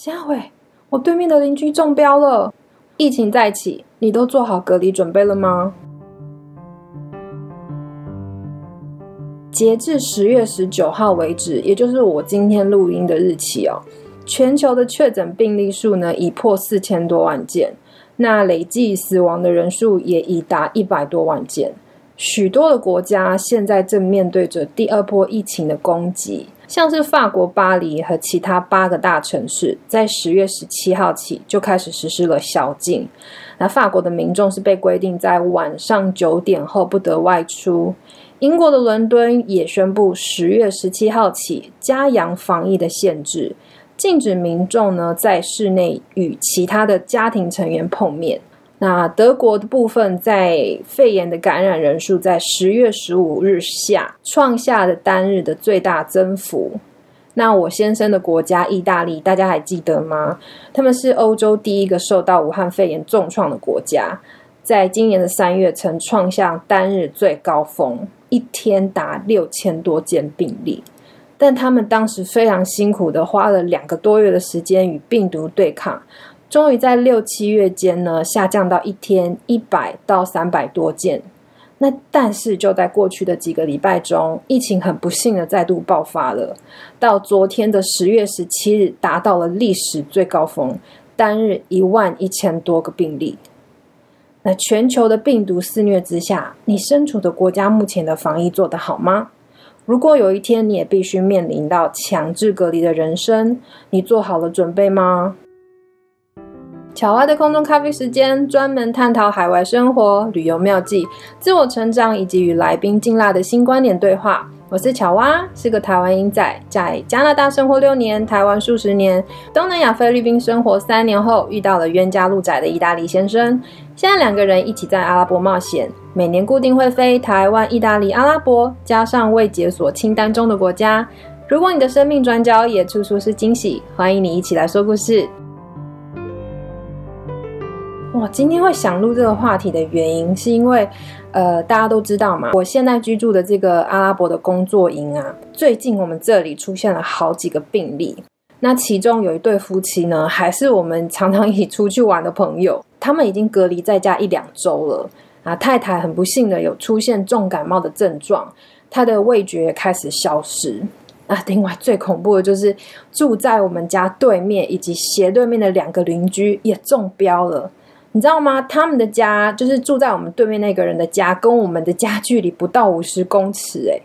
下回我对面的邻居中标了，疫情再起，你都做好隔离准备了吗？截至十月十九号为止，也就是我今天录音的日期哦，全球的确诊病例数呢已破四千多万件，那累计死亡的人数也已达一百多万件。许多的国家现在正面对着第二波疫情的攻击，像是法国巴黎和其他八个大城市，在十月十七号起就开始实施了宵禁。那法国的民众是被规定在晚上九点后不得外出。英国的伦敦也宣布十月十七号起加强防疫的限制，禁止民众呢在室内与其他的家庭成员碰面。那德国的部分，在肺炎的感染人数在十月十五日下创下的单日的最大增幅。那我先生的国家意大利，大家还记得吗？他们是欧洲第一个受到武汉肺炎重创的国家，在今年的三月曾创下单日最高峰，一天达六千多件病例。但他们当时非常辛苦的花了两个多月的时间与病毒对抗。终于在六七月间呢，下降到一天一百到三百多件。那但是就在过去的几个礼拜中，疫情很不幸的再度爆发了。到昨天的十月十七日，达到了历史最高峰，单日一万一千多个病例。那全球的病毒肆虐之下，你身处的国家目前的防疫做得好吗？如果有一天你也必须面临到强制隔离的人生，你做好了准备吗？巧蛙的空中咖啡时间，专门探讨海外生活、旅游妙计、自我成长以及与来宾劲辣的新观点对话。我是巧蛙，是个台湾英仔，在加拿大生活六年，台湾数十年，东南亚菲律宾生活三年后，遇到了冤家路窄的意大利先生。现在两个人一起在阿拉伯冒险，每年固定会飞台湾、意大利、阿拉伯，加上未解锁清单中的国家。如果你的生命转角也处处是惊喜，欢迎你一起来说故事。我今天会想录这个话题的原因，是因为，呃，大家都知道嘛，我现在居住的这个阿拉伯的工作营啊，最近我们这里出现了好几个病例。那其中有一对夫妻呢，还是我们常常一起出去玩的朋友，他们已经隔离在家一两周了啊。太太很不幸的有出现重感冒的症状，她的味觉开始消失啊。另外最恐怖的就是住在我们家对面以及斜对面的两个邻居也中标了。你知道吗？他们的家就是住在我们对面那个人的家，跟我们的家距离不到五十公尺。哎，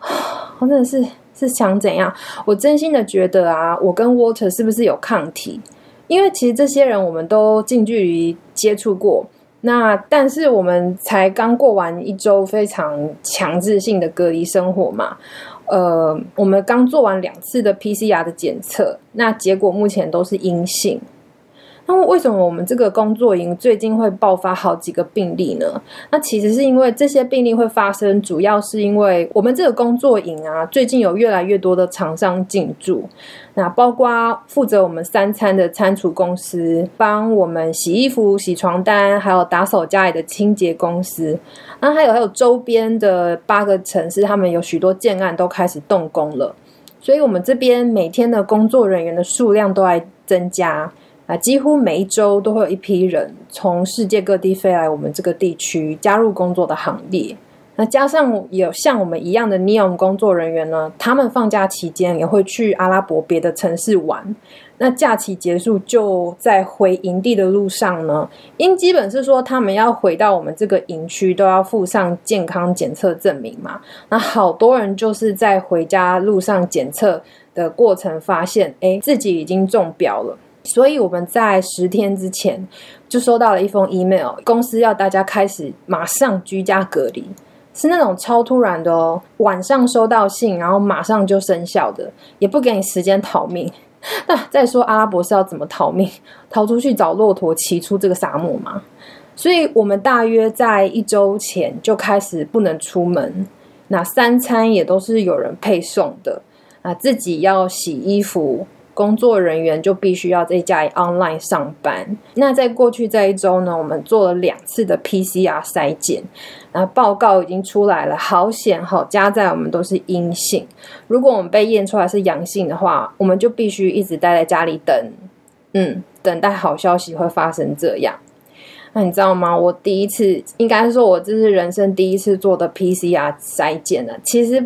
我真的是是想怎样？我真心的觉得啊，我跟 Water 是不是有抗体？因为其实这些人我们都近距离接触过。那但是我们才刚过完一周非常强制性的隔离生活嘛。呃，我们刚做完两次的 PCR 的检测，那结果目前都是阴性。那为什么我们这个工作营最近会爆发好几个病例呢？那其实是因为这些病例会发生，主要是因为我们这个工作营啊，最近有越来越多的厂商进驻，那包括负责我们三餐的餐厨公司，帮我们洗衣服、洗床单，还有打扫家里的清洁公司，那还有还有周边的八个城市，他们有许多建案都开始动工了，所以我们这边每天的工作人员的数量都在增加。啊，几乎每一周都会有一批人从世界各地飞来我们这个地区加入工作的行列。那加上有像我们一样的 NEOM 工作人员呢，他们放假期间也会去阿拉伯别的城市玩。那假期结束就在回营地的路上呢，因基本是说他们要回到我们这个营区都要附上健康检测证明嘛。那好多人就是在回家路上检测的过程发现，哎，自己已经中标了。所以我们在十天之前就收到了一封 email，公司要大家开始马上居家隔离，是那种超突然的哦。晚上收到信，然后马上就生效的，也不给你时间逃命。那再说阿拉伯是要怎么逃命？逃出去找骆驼骑出这个沙漠吗？所以我们大约在一周前就开始不能出门，那三餐也都是有人配送的啊，自己要洗衣服。工作人员就必须要在家里 online 上班。那在过去这一周呢，我们做了两次的 PCR 筛检，然后报告已经出来了，好险好加在我们都是阴性。如果我们被验出来是阳性的话，我们就必须一直待在家里等，嗯，等待好消息会发生这样。那你知道吗？我第一次，应该说，我这是人生第一次做的 PCR 筛检了。其实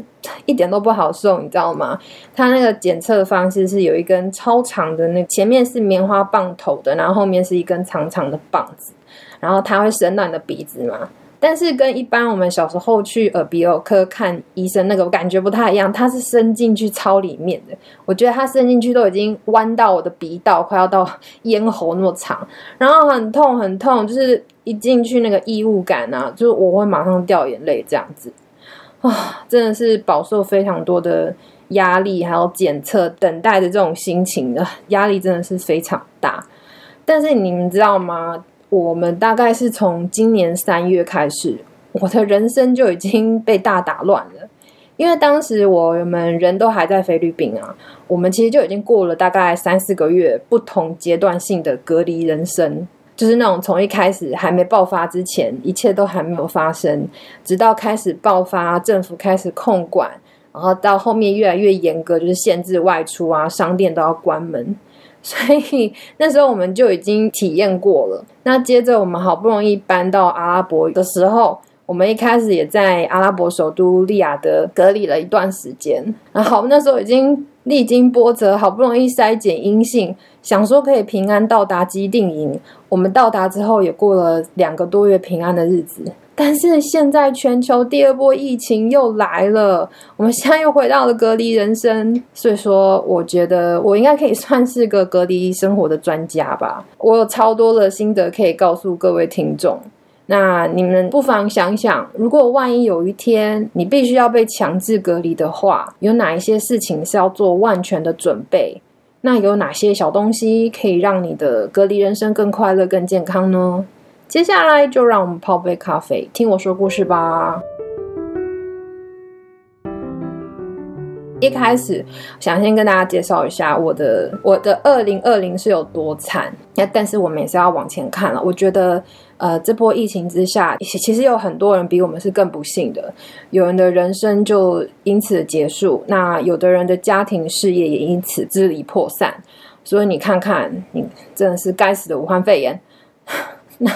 一点都不好受，你知道吗？它那个检测方式是有一根超长的，那前面是棉花棒头的，然后后面是一根长长的棒子，然后它会伸到你的鼻子嘛。但是跟一般我们小时候去耳鼻喉科看医生那个感觉不太一样，它是伸进去超里面的。我觉得它伸进去都已经弯到我的鼻道，快要到咽喉那么长，然后很痛很痛，就是一进去那个异物感啊，就是我会马上掉眼泪这样子啊，真的是饱受非常多的压力，还有检测等待的这种心情的压力真的是非常大。但是你们知道吗？我们大概是从今年三月开始，我的人生就已经被大打乱了。因为当时我们人都还在菲律宾啊，我们其实就已经过了大概三四个月不同阶段性的隔离人生，就是那种从一开始还没爆发之前，一切都还没有发生，直到开始爆发，政府开始控管，然后到后面越来越严格，就是限制外出啊，商店都要关门。所以那时候我们就已经体验过了。那接着我们好不容易搬到阿拉伯的时候，我们一开始也在阿拉伯首都利雅得隔离了一段时间。然后那时候已经历经波折，好不容易筛检阴性，想说可以平安到达基定营。我们到达之后也过了两个多月平安的日子。但是现在全球第二波疫情又来了，我们现在又回到了隔离人生，所以说我觉得我应该可以算是个隔离生活的专家吧。我有超多的心得可以告诉各位听众，那你们不妨想想，如果万一有一天你必须要被强制隔离的话，有哪一些事情是要做万全的准备？那有哪些小东西可以让你的隔离人生更快乐、更健康呢？接下来就让我们泡杯咖啡，听我说故事吧。一开始想先跟大家介绍一下我的我的二零二零是有多惨，那但是我们也是要往前看了。我觉得，呃，这波疫情之下，其实有很多人比我们是更不幸的，有人的人生就因此结束，那有的人的家庭事业也因此支离破散。所以你看看，你真的是该死的武汉肺炎。那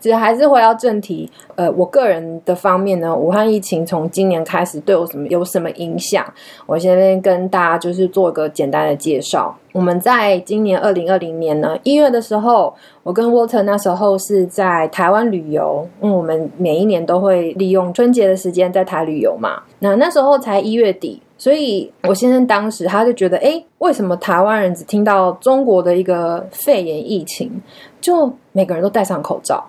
其实还是回到正题，呃，我个人的方面呢，武汉疫情从今年开始对我什么有什么影响？我先跟大家就是做一个简单的介绍。我们在今年二零二零年呢一月的时候，我跟 Water 那时候是在台湾旅游，因为我们每一年都会利用春节的时间在台旅游嘛。那那时候才一月底。所以，我先生当时他就觉得，哎，为什么台湾人只听到中国的一个肺炎疫情，就每个人都戴上口罩？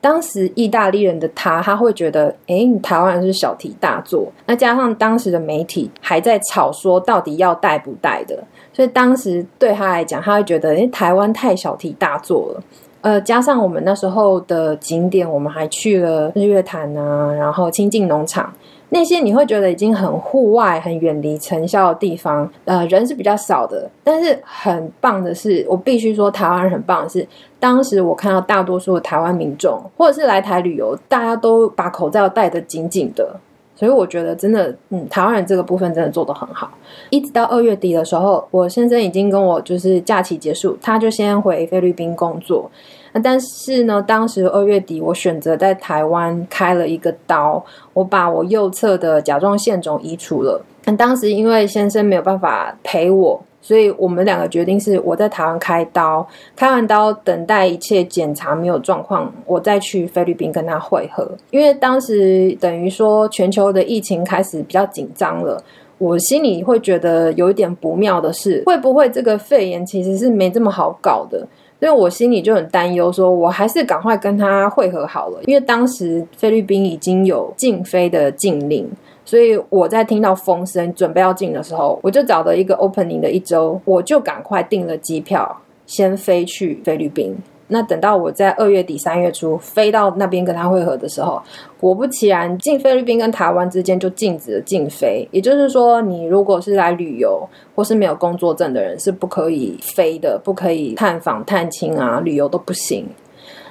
当时意大利人的他，他会觉得，哎，台湾人是小题大做。那加上当时的媒体还在吵说，到底要戴不戴的，所以当时对他来讲，他会觉得，哎，台湾太小题大做了。呃，加上我们那时候的景点，我们还去了日月潭啊，然后清境农场。那些你会觉得已经很户外、很远离尘嚣的地方，呃，人是比较少的。但是很棒的是，我必须说，台湾人很棒的是，当时我看到大多数的台湾民众，或者是来台旅游，大家都把口罩戴得紧紧的。所以我觉得真的，嗯，台湾人这个部分真的做得很好。一直到二月底的时候，我先生已经跟我就是假期结束，他就先回菲律宾工作。那但是呢，当时二月底，我选择在台湾开了一个刀，我把我右侧的甲状腺肿移除了。那当时因为先生没有办法陪我，所以我们两个决定是我在台湾开刀，开完刀等待一切检查没有状况，我再去菲律宾跟他会合。因为当时等于说全球的疫情开始比较紧张了，我心里会觉得有一点不妙的是，会不会这个肺炎其实是没这么好搞的？所以我心里就很担忧，说我还是赶快跟他会合好了。因为当时菲律宾已经有禁飞的禁令，所以我在听到风声准备要进的时候，我就找了一个 opening 的一周，我就赶快订了机票，先飞去菲律宾。那等到我在二月底三月初飞到那边跟他会合的时候，果不其然，进菲律宾跟台湾之间就禁止了禁飞。也就是说，你如果是来旅游或是没有工作证的人，是不可以飞的，不可以探访探亲啊，旅游都不行。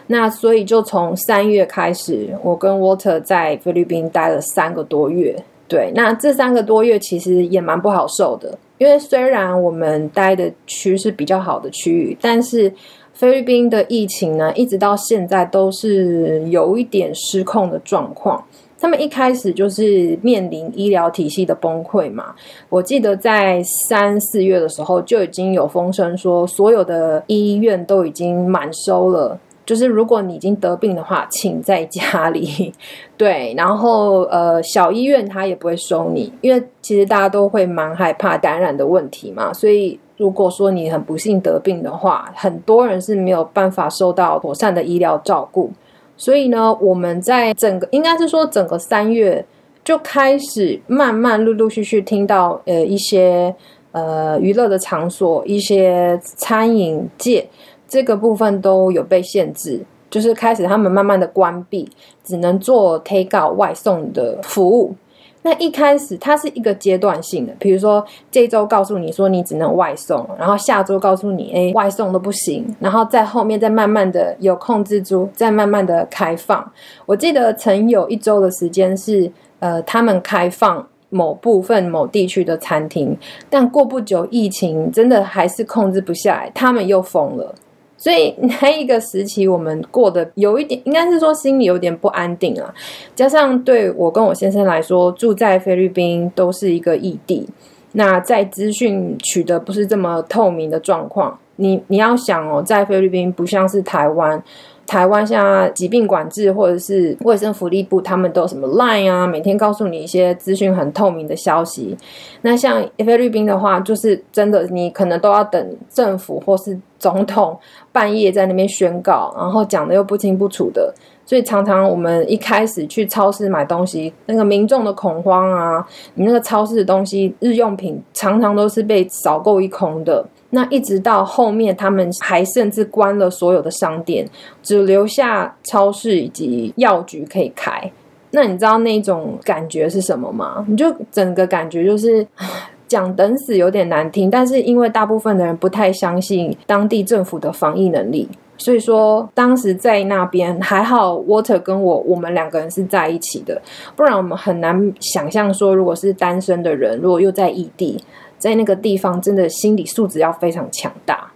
那所以就从三月开始，我跟 Water 在菲律宾待了三个多月。对，那这三个多月其实也蛮不好受的，因为虽然我们待的区是比较好的区域，但是菲律宾的疫情呢，一直到现在都是有一点失控的状况。他们一开始就是面临医疗体系的崩溃嘛。我记得在三四月的时候就已经有风声说，所有的医院都已经满收了。就是如果你已经得病的话，请在家里。对，然后呃，小医院他也不会收你，因为其实大家都会蛮害怕感染的问题嘛。所以如果说你很不幸得病的话，很多人是没有办法受到妥善的医疗照顾。所以呢，我们在整个应该是说整个三月就开始慢慢陆陆续续听到呃一些呃娱乐的场所、一些餐饮界。这个部分都有被限制，就是开始他们慢慢的关闭，只能做 take out 外送的服务。那一开始它是一个阶段性的，比如说这周告诉你说你只能外送，然后下周告诉你哎外送都不行，然后在后面再慢慢的有控制住，再慢慢的开放。我记得曾有一周的时间是呃他们开放某部分某地区的餐厅，但过不久疫情真的还是控制不下来，他们又封了。所以 那一个时期，我们过得有一点，应该是说心里有点不安定啊。加上对我跟我先生来说，住在菲律宾都是一个异地，那在资讯取得不是这么透明的状况。你你要想哦，在菲律宾不像是台湾。台湾像疾病管制或者是卫生福利部，他们都什么 Line 啊，每天告诉你一些资讯很透明的消息。那像菲律宾的话，就是真的，你可能都要等政府或是总统半夜在那边宣告，然后讲的又不清不楚的，所以常常我们一开始去超市买东西，那个民众的恐慌啊，你那个超市的东西日用品常常都是被扫购一空的。那一直到后面，他们还甚至关了所有的商店，只留下超市以及药局可以开。那你知道那种感觉是什么吗？你就整个感觉就是 讲等死有点难听，但是因为大部分的人不太相信当地政府的防疫能力，所以说当时在那边还好，Water 跟我我们两个人是在一起的，不然我们很难想象说，如果是单身的人，如果又在异地。在那个地方，真的心理素质要非常强大。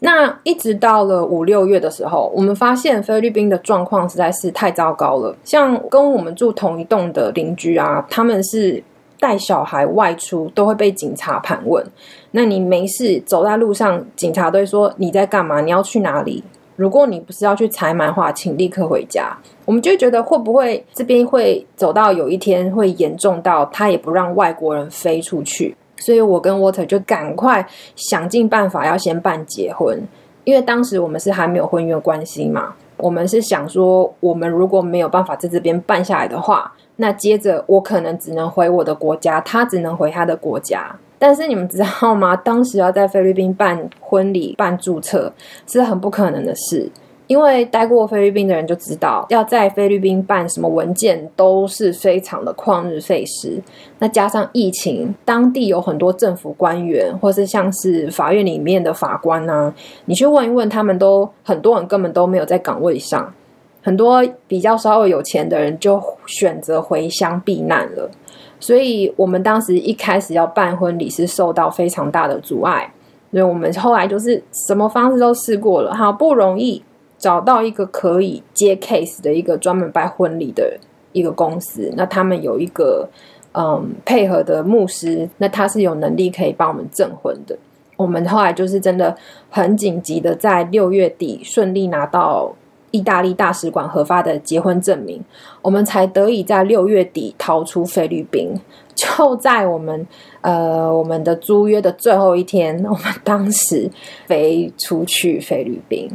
那一直到了五六月的时候，我们发现菲律宾的状况实在是太糟糕了。像跟我们住同一栋的邻居啊，他们是带小孩外出都会被警察盘问。那你没事走在路上，警察都会说你在干嘛？你要去哪里？如果你不是要去采买的话，请立刻回家。我们就觉得会不会这边会走到有一天会严重到他也不让外国人飞出去？所以我跟 Water 就赶快想尽办法要先办结婚，因为当时我们是还没有婚约关系嘛。我们是想说，我们如果没有办法在这边办下来的话，那接着我可能只能回我的国家，他只能回他的国家。但是你们知道吗？当时要在菲律宾办婚礼、办注册是很不可能的事。因为待过菲律宾的人就知道，要在菲律宾办什么文件都是非常的旷日费时。那加上疫情，当地有很多政府官员，或是像是法院里面的法官啊，你去问一问，他们都很多人根本都没有在岗位上。很多比较稍微有钱的人就选择回乡避难了。所以我们当时一开始要办婚礼是受到非常大的阻碍。所以我们后来就是什么方式都试过了，好不容易。找到一个可以接 case 的一个专门办婚礼的一个公司，那他们有一个嗯配合的牧师，那他是有能力可以帮我们证婚的。我们后来就是真的很紧急的，在六月底顺利拿到意大利大使馆核发的结婚证明，我们才得以在六月底逃出菲律宾。就在我们呃我们的租约的最后一天，我们当时飞出去菲律宾。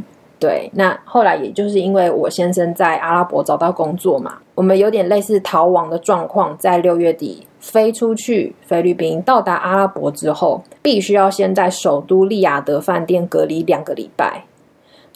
对，那后来也就是因为我先生在阿拉伯找到工作嘛，我们有点类似逃亡的状况，在六月底飞出去菲律宾，到达阿拉伯之后，必须要先在首都利雅得饭店隔离两个礼拜。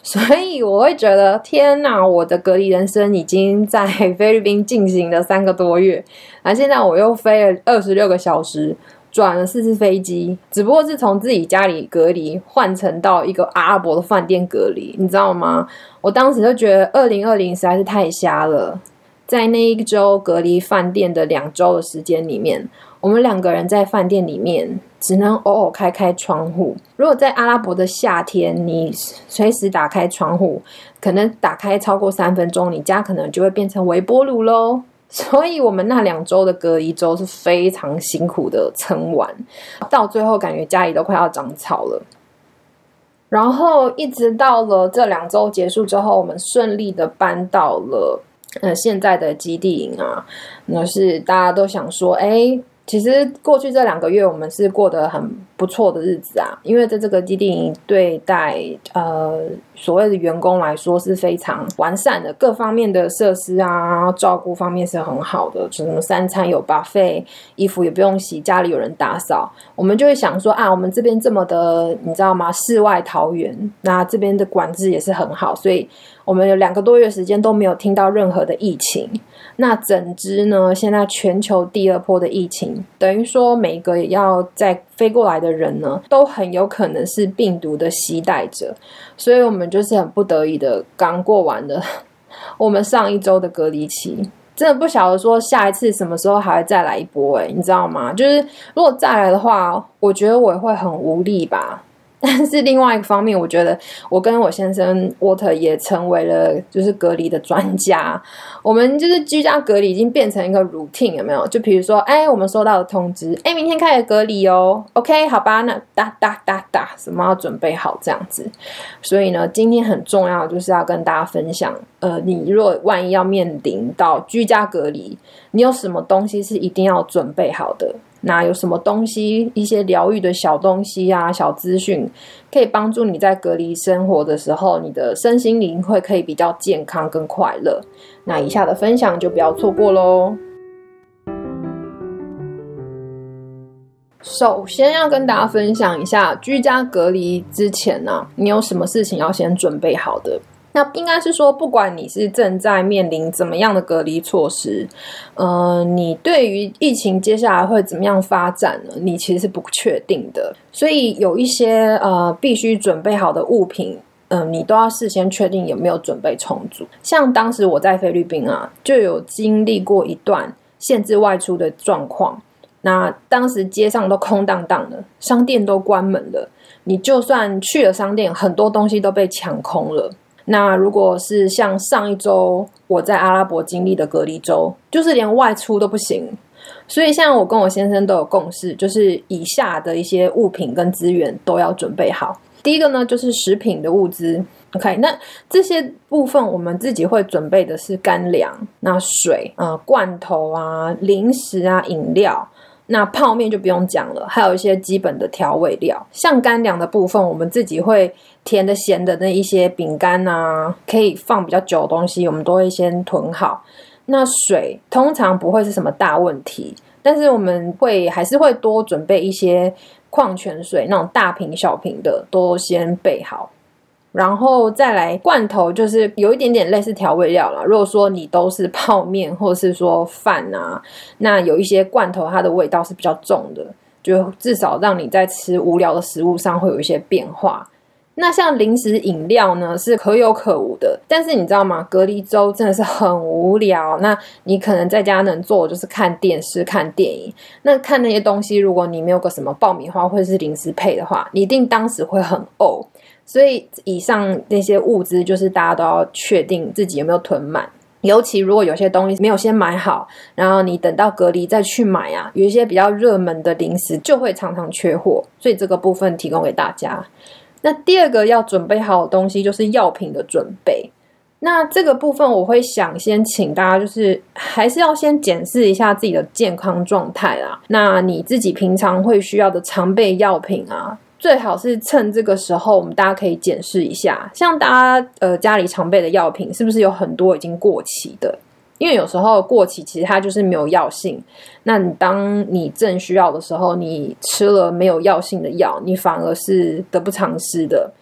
所以我会觉得天哪，我的隔离人生已经在菲律宾进行了三个多月，而现在我又飞了二十六个小时，转了四次飞机，只不过是从自己家里隔离换成到一个阿拉伯的饭店隔离，你知道吗？我当时就觉得二零二零实在是太瞎了，在那一周隔离饭店的两周的时间里面，我们两个人在饭店里面。只能偶尔开开窗户。如果在阿拉伯的夏天，你随时打开窗户，可能打开超过三分钟，你家可能就会变成微波炉喽。所以，我们那两周的隔离周是非常辛苦的撑完，到最后感觉家里都快要长草了。然后，一直到了这两周结束之后，我们顺利的搬到了呃现在的基地营啊。那是大家都想说，哎。其实过去这两个月，我们是过得很不错的日子啊，因为在这个基地营对待呃所谓的员工来说是非常完善的，各方面的设施啊，照顾方面是很好的，什么三餐有 buffet，衣服也不用洗，家里有人打扫，我们就会想说啊，我们这边这么的，你知道吗？世外桃源，那这边的管制也是很好，所以我们有两个多月时间都没有听到任何的疫情。那整支呢？现在全球第二波的疫情，等于说每个也要在飞过来的人呢，都很有可能是病毒的携带者，所以我们就是很不得已的刚过完的 我们上一周的隔离期，真的不晓得说下一次什么时候还会再来一波诶，你知道吗？就是如果再来的话，我觉得我会很无力吧。但是另外一个方面，我觉得我跟我先生沃特也成为了就是隔离的专家。我们就是居家隔离已经变成一个 routine，有没有？就比如说，哎，我们收到的通知，哎，明天开始隔离哦。OK，好吧，那哒哒哒哒，什么要准备好这样子。所以呢，今天很重要就是要跟大家分享，呃，你若万一要面临到居家隔离，你有什么东西是一定要准备好的？那有什么东西？一些疗愈的小东西啊，小资讯，可以帮助你在隔离生活的时候，你的身心灵会可以比较健康跟快乐。那以下的分享就不要错过喽。首先要跟大家分享一下，居家隔离之前呢，你有什么事情要先准备好的？那应该是说，不管你是正在面临怎么样的隔离措施，呃，你对于疫情接下来会怎么样发展呢？你其实是不确定的。所以有一些呃必须准备好的物品，嗯，你都要事先确定有没有准备充足。像当时我在菲律宾啊，就有经历过一段限制外出的状况。那当时街上都空荡荡的，商店都关门了。你就算去了商店，很多东西都被抢空了。那如果是像上一周我在阿拉伯经历的隔离周，就是连外出都不行。所以像我跟我先生都有共识，就是以下的一些物品跟资源都要准备好。第一个呢，就是食品的物资。OK，那这些部分我们自己会准备的是干粮、那水啊、罐头啊、零食啊、饮料。那泡面就不用讲了，还有一些基本的调味料，像干粮的部分，我们自己会甜的、咸的那一些饼干啊，可以放比较久的东西，我们都会先囤好。那水通常不会是什么大问题，但是我们会还是会多准备一些矿泉水，那种大瓶、小瓶的都先备好。然后再来罐头，就是有一点点类似调味料了。如果说你都是泡面或者是说饭啊，那有一些罐头它的味道是比较重的，就至少让你在吃无聊的食物上会有一些变化。那像零食饮料呢，是可有可无的。但是你知道吗？隔离周真的是很无聊。那你可能在家能做就是看电视、看电影。那看那些东西，如果你没有个什么爆米花或者是零食配的话，你一定当时会很呕。所以以上那些物资，就是大家都要确定自己有没有囤满。尤其如果有些东西没有先买好，然后你等到隔离再去买啊，有一些比较热门的零食就会常常缺货。所以这个部分提供给大家。那第二个要准备好的东西就是药品的准备。那这个部分我会想先请大家，就是还是要先检视一下自己的健康状态啦。那你自己平常会需要的常备药品啊。最好是趁这个时候，我们大家可以检视一下，像大家呃家里常备的药品，是不是有很多已经过期的？因为有时候过期其实它就是没有药性。那你当你正需要的时候，你吃了没有药性的药，你反而是得不偿失的。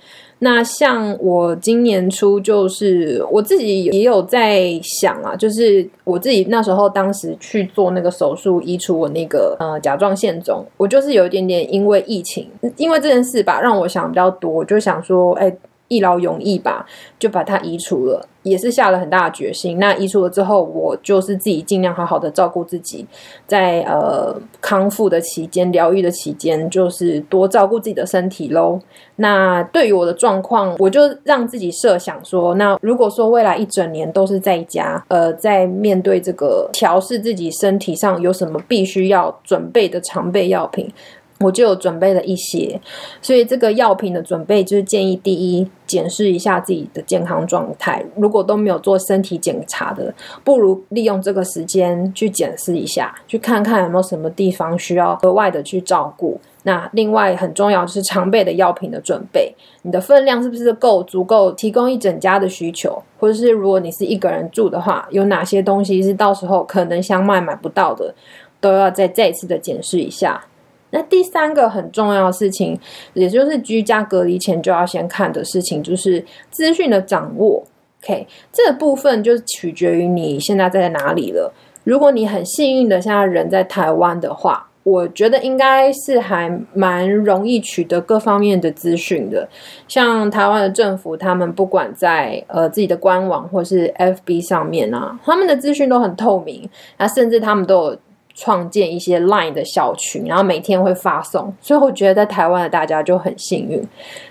那像我今年初，就是我自己也有在想啊，就是我自己那时候当时去做那个手术，移除我那个呃甲状腺肿，我就是有一点点因为疫情，因为这件事吧，让我想比较多，我就想说，哎。一劳永逸吧，就把它移除了，也是下了很大的决心。那移除了之后，我就是自己尽量好好的照顾自己，在呃康复的期间、疗愈的期间，就是多照顾自己的身体喽。那对于我的状况，我就让自己设想说，那如果说未来一整年都是在家，呃，在面对这个调试自己身体上有什么必须要准备的常备药品。我就有准备了一些，所以这个药品的准备就是建议第一，检视一下自己的健康状态。如果都没有做身体检查的，不如利用这个时间去检视一下，去看看有没有什么地方需要额外的去照顾。那另外很重要就是常备的药品的准备，你的分量是不是够足够提供一整家的需求？或者是如果你是一个人住的话，有哪些东西是到时候可能想买买不到的，都要再再次的检视一下。那第三个很重要的事情，也就是居家隔离前就要先看的事情，就是资讯的掌握。OK，这部分就取决于你现在在哪里了。如果你很幸运的现在人在台湾的话，我觉得应该是还蛮容易取得各方面的资讯的。像台湾的政府，他们不管在呃自己的官网或是 FB 上面啊，他们的资讯都很透明，那甚至他们都有。创建一些 Line 的小群，然后每天会发送，所以我觉得在台湾的大家就很幸运。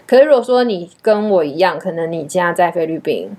可是如果说你跟我一样，可能你家在菲律宾，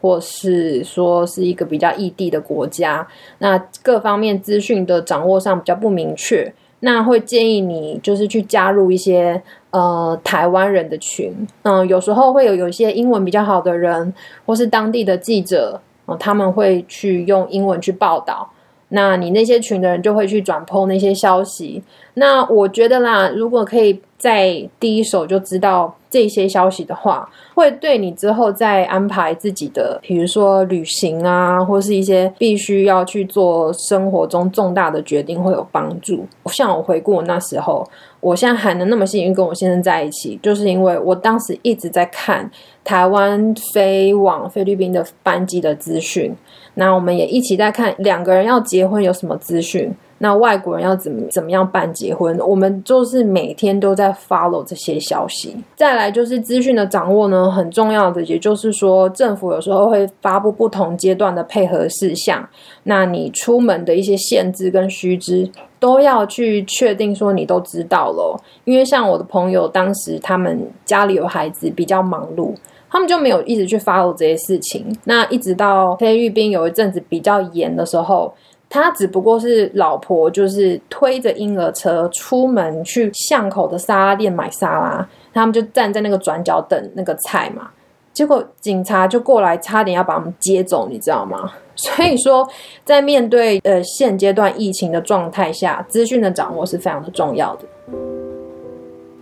或是说是一个比较异地的国家，那各方面资讯的掌握上比较不明确，那会建议你就是去加入一些呃台湾人的群，嗯，有时候会有有一些英文比较好的人，或是当地的记者，他们会去用英文去报道。那你那些群的人就会去转 po 那些消息。那我觉得啦，如果可以在第一手就知道这些消息的话，会对你之后再安排自己的，比如说旅行啊，或是一些必须要去做生活中重大的决定会有帮助。像我回顾那时候，我现在还能那么幸运跟我先生在一起，就是因为我当时一直在看台湾飞往菲律宾的班机的资讯。那我们也一起在看两个人要结婚有什么资讯，那外国人要怎么怎么样办结婚，我们就是每天都在 follow 这些消息。再来就是资讯的掌握呢，很重要的，也就是说政府有时候会发布不同阶段的配合事项，那你出门的一些限制跟须知都要去确定说你都知道了，因为像我的朋友当时他们家里有孩子，比较忙碌。他们就没有一直去 follow 这些事情。那一直到菲律宾有一阵子比较严的时候，他只不过是老婆就是推着婴儿车出门去巷口的沙拉店买沙拉，他们就站在那个转角等那个菜嘛。结果警察就过来，差点要把他们接走，你知道吗？所以说，在面对呃现阶段疫情的状态下，资讯的掌握是非常的重要的。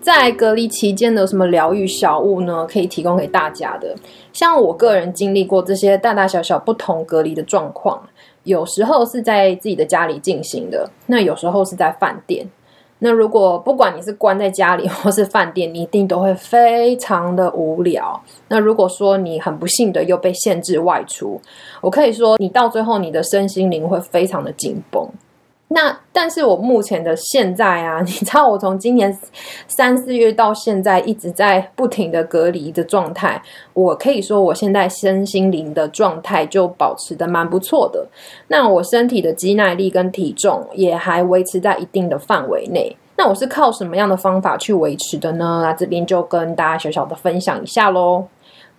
在隔离期间的什么疗愈小物呢？可以提供给大家的。像我个人经历过这些大大小小不同隔离的状况，有时候是在自己的家里进行的，那有时候是在饭店。那如果不管你是关在家里或是饭店，你一定都会非常的无聊。那如果说你很不幸的又被限制外出，我可以说你到最后你的身心灵会非常的紧绷。那但是我目前的现在啊，你知道我从今年三四月到现在一直在不停的隔离的状态，我可以说我现在身心灵的状态就保持的蛮不错的。那我身体的肌耐力跟体重也还维持在一定的范围内。那我是靠什么样的方法去维持的呢？那这边就跟大家小小的分享一下喽。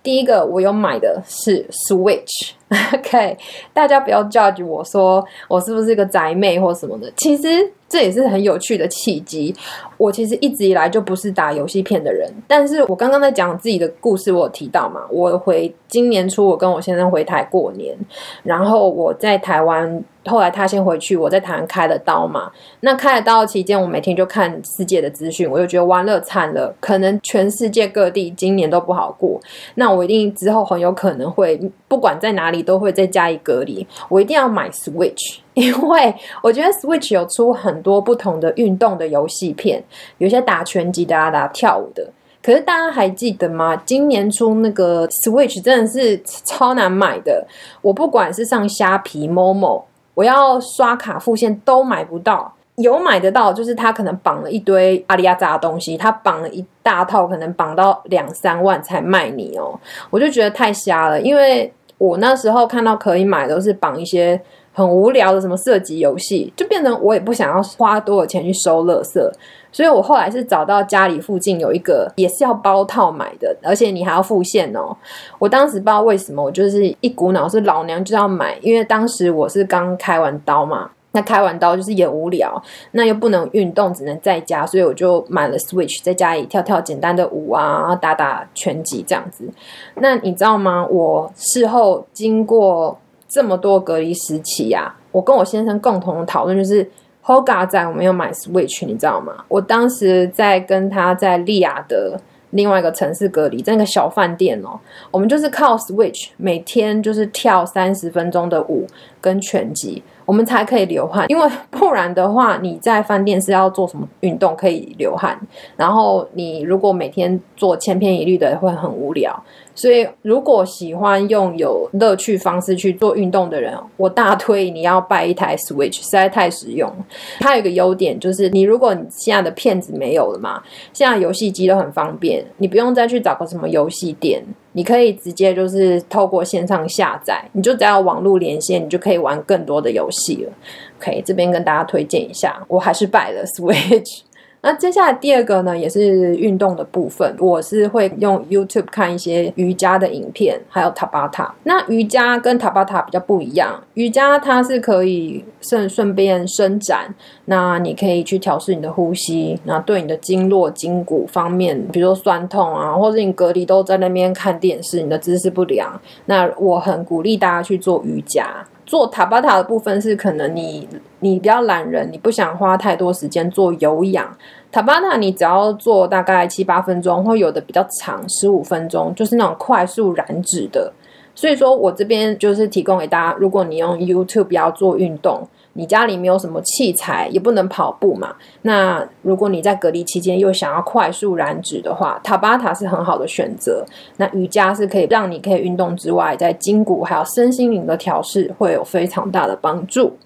第一个我有买的是 Switch，OK，大家不要 judge 我说我是不是个宅妹或什么的，其实这也是很有趣的契机。我其实一直以来就不是打游戏片的人，但是我刚刚在讲自己的故事，我有提到嘛，我回今年初我跟我先生回台过年，然后我在台湾。后来他先回去，我在台湾开了刀嘛。那开了刀期间，我每天就看世界的资讯，我就觉得完了惨了，可能全世界各地今年都不好过。那我一定之后很有可能会不管在哪里都会再加以隔离。我一定要买 Switch，因为我觉得 Switch 有出很多不同的运动的游戏片，有些打拳击的啊，打跳舞的。可是大家还记得吗？今年出那个 Switch 真的是超难买的。我不管是上虾皮、Momo。我要刷卡付现都买不到，有买得到，就是他可能绑了一堆阿里亚扎的东西，他绑了一大套，可能绑到两三万才卖你哦。我就觉得太瞎了，因为我那时候看到可以买都是绑一些很无聊的什么射击游戏，就变成我也不想要花多少钱去收乐色，所以我后来是找到家里附近有一个也是要包套买的，而且你还要付现哦。我当时不知道为什么，我就是一股脑是老娘就要买，因为当时我是刚开完刀嘛，那开完刀就是也无聊，那又不能运动，只能在家，所以我就买了 Switch，在家里跳跳简单的舞啊，打打拳击这样子。那你知道吗？我事后经过这么多隔离时期呀，我跟我先生共同讨论就是。Hoga 在我们有买 Switch，你知道吗？我当时在跟他在利亚的另外一个城市隔离，在那个小饭店哦，我们就是靠 Switch 每天就是跳三十分钟的舞跟拳击。我们才可以流汗，因为 不然的话，你在饭店是要做什么运动可以流汗？然后你如果每天做千篇一律的，会很无聊。所以，如果喜欢用有乐趣方式去做运动的人，我大推你要拜一台 Switch，实在太实用。它有一个优点就是，你如果你现在的片子没有了嘛，现在游戏机都很方便，你不用再去找个什么游戏店。你可以直接就是透过线上下载，你就只要网络连线，你就可以玩更多的游戏了。OK，这边跟大家推荐一下，我还是摆了 Switch。那接下来第二个呢，也是运动的部分。我是会用 YouTube 看一些瑜伽的影片，还有塔巴塔。那瑜伽跟塔巴塔比较不一样，瑜伽它是可以顺顺便伸展，那你可以去调试你的呼吸，那对你的经络筋骨方面，比如说酸痛啊，或者你隔离都在那边看电视，你的姿势不良，那我很鼓励大家去做瑜伽。做塔巴塔的部分是可能你你比较懒人，你不想花太多时间做有氧。塔巴塔你只要做大概七八分钟，或有的比较长十五分钟，就是那种快速燃脂的。所以说我这边就是提供给大家，如果你用 YouTube 要做运动。你家里没有什么器材，也不能跑步嘛。那如果你在隔离期间又想要快速燃脂的话，塔巴塔是很好的选择。那瑜伽是可以让你可以运动之外，在筋骨还有身心灵的调试会有非常大的帮助。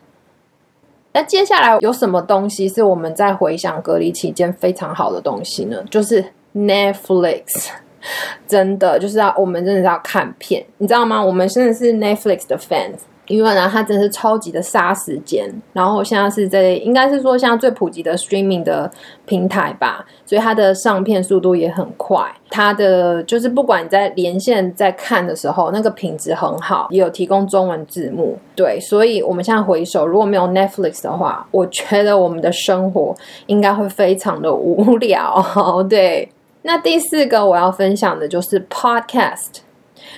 那接下来有什么东西是我们在回想隔离期间非常好的东西呢？就是 Netflix，真的就是要我们真的是要看片，你知道吗？我们真的是 Netflix 的 fans。因为呢，它真是超级的杀时间，然后现在是在应该是说现在最普及的 streaming 的平台吧，所以它的上片速度也很快。它的就是不管你在连线在看的时候，那个品质很好，也有提供中文字幕。对，所以我们现在回首，如果没有 Netflix 的话，我觉得我们的生活应该会非常的无聊。对，那第四个我要分享的就是 podcast。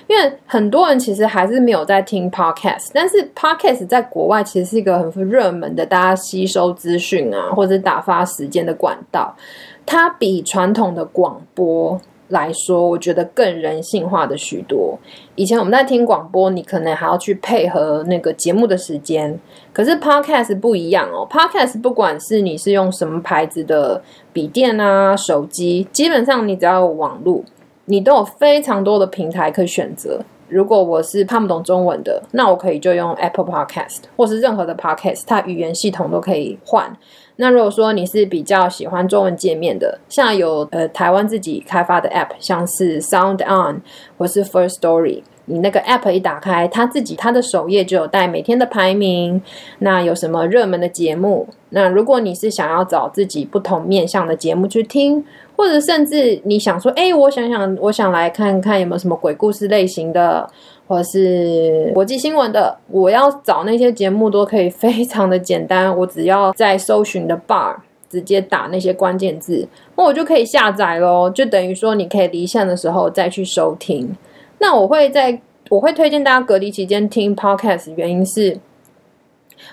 因为很多人其实还是没有在听 podcast，但是 podcast 在国外其实是一个很热门的，大家吸收资讯啊或者打发时间的管道。它比传统的广播来说，我觉得更人性化的许多。以前我们在听广播，你可能还要去配合那个节目的时间，可是 podcast 不一样哦。podcast 不管是你是用什么牌子的笔电啊、手机，基本上你只要有网络。你都有非常多的平台可以选择。如果我是看不懂中文的，那我可以就用 Apple Podcast，或是任何的 Podcast，它语言系统都可以换。那如果说你是比较喜欢中文界面的，像有呃台湾自己开发的 App，像是 Sound On 或是 First Story。你那个 app 一打开，它自己它的首页就有带每天的排名，那有什么热门的节目？那如果你是想要找自己不同面向的节目去听，或者甚至你想说，哎，我想想，我想来看看有没有什么鬼故事类型的，或者是国际新闻的，我要找那些节目都可以非常的简单，我只要在搜寻的 bar。直接打那些关键字，那我就可以下载喽。就等于说，你可以离线的时候再去收听。那我会在我会推荐大家隔离期间听 podcast，原因是。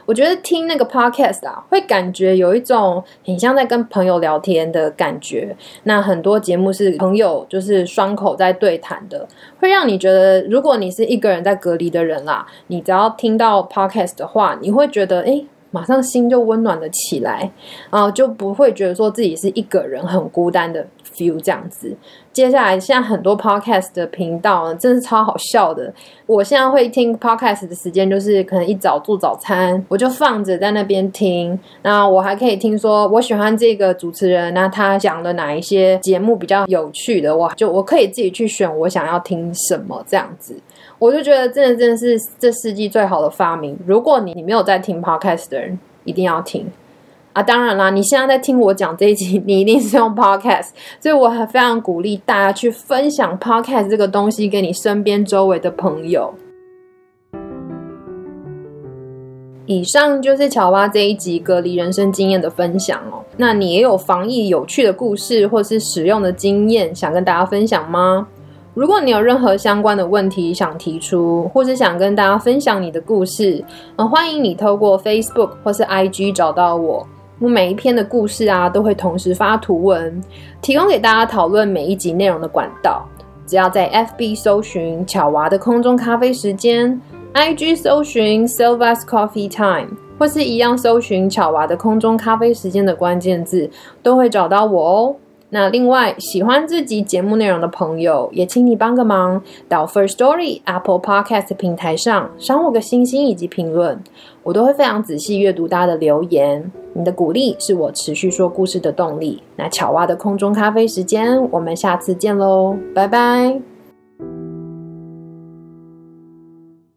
我觉得听那个 podcast 啊，会感觉有一种很像在跟朋友聊天的感觉。那很多节目是朋友就是双口在对谈的，会让你觉得，如果你是一个人在隔离的人啦，你只要听到 podcast 的话，你会觉得，哎，马上心就温暖了起来，啊，就不会觉得说自己是一个人很孤单的 feel 这样子。接下来，现在很多 podcast 的频道真的是超好笑的。我现在会听 podcast 的时间，就是可能一早做早餐，我就放着在那边听。那我还可以听说，我喜欢这个主持人，那他讲的哪一些节目比较有趣的，我就我可以自己去选我想要听什么这样子。我就觉得，真的真的是这世纪最好的发明。如果你你没有在听 podcast 的人，一定要听。啊，当然啦！你现在在听我讲这一集，你一定是用 Podcast，所以我还非常鼓励大家去分享 Podcast 这个东西给你身边周围的朋友。以上就是乔蛙这一集隔离人生经验的分享哦。那你也有防疫有趣的故事或是使用的经验想跟大家分享吗？如果你有任何相关的问题想提出，或是想跟大家分享你的故事，呃，欢迎你透过 Facebook 或是 IG 找到我。我每一篇的故事啊，都会同时发图文，提供给大家讨论每一集内容的管道。只要在 FB 搜寻“巧娃的空中咖啡时间 ”，IG 搜寻 “Silva's Coffee Time”，或是一样搜寻“巧娃的空中咖啡时间”的关键字，都会找到我哦。那另外，喜欢自己节目内容的朋友，也请你帮个忙，到 First Story Apple Podcast 平台上赏我个星星以及评论，我都会非常仔细阅读大家的留言。你的鼓励是我持续说故事的动力。那巧蛙的空中咖啡时间，我们下次见喽，拜拜。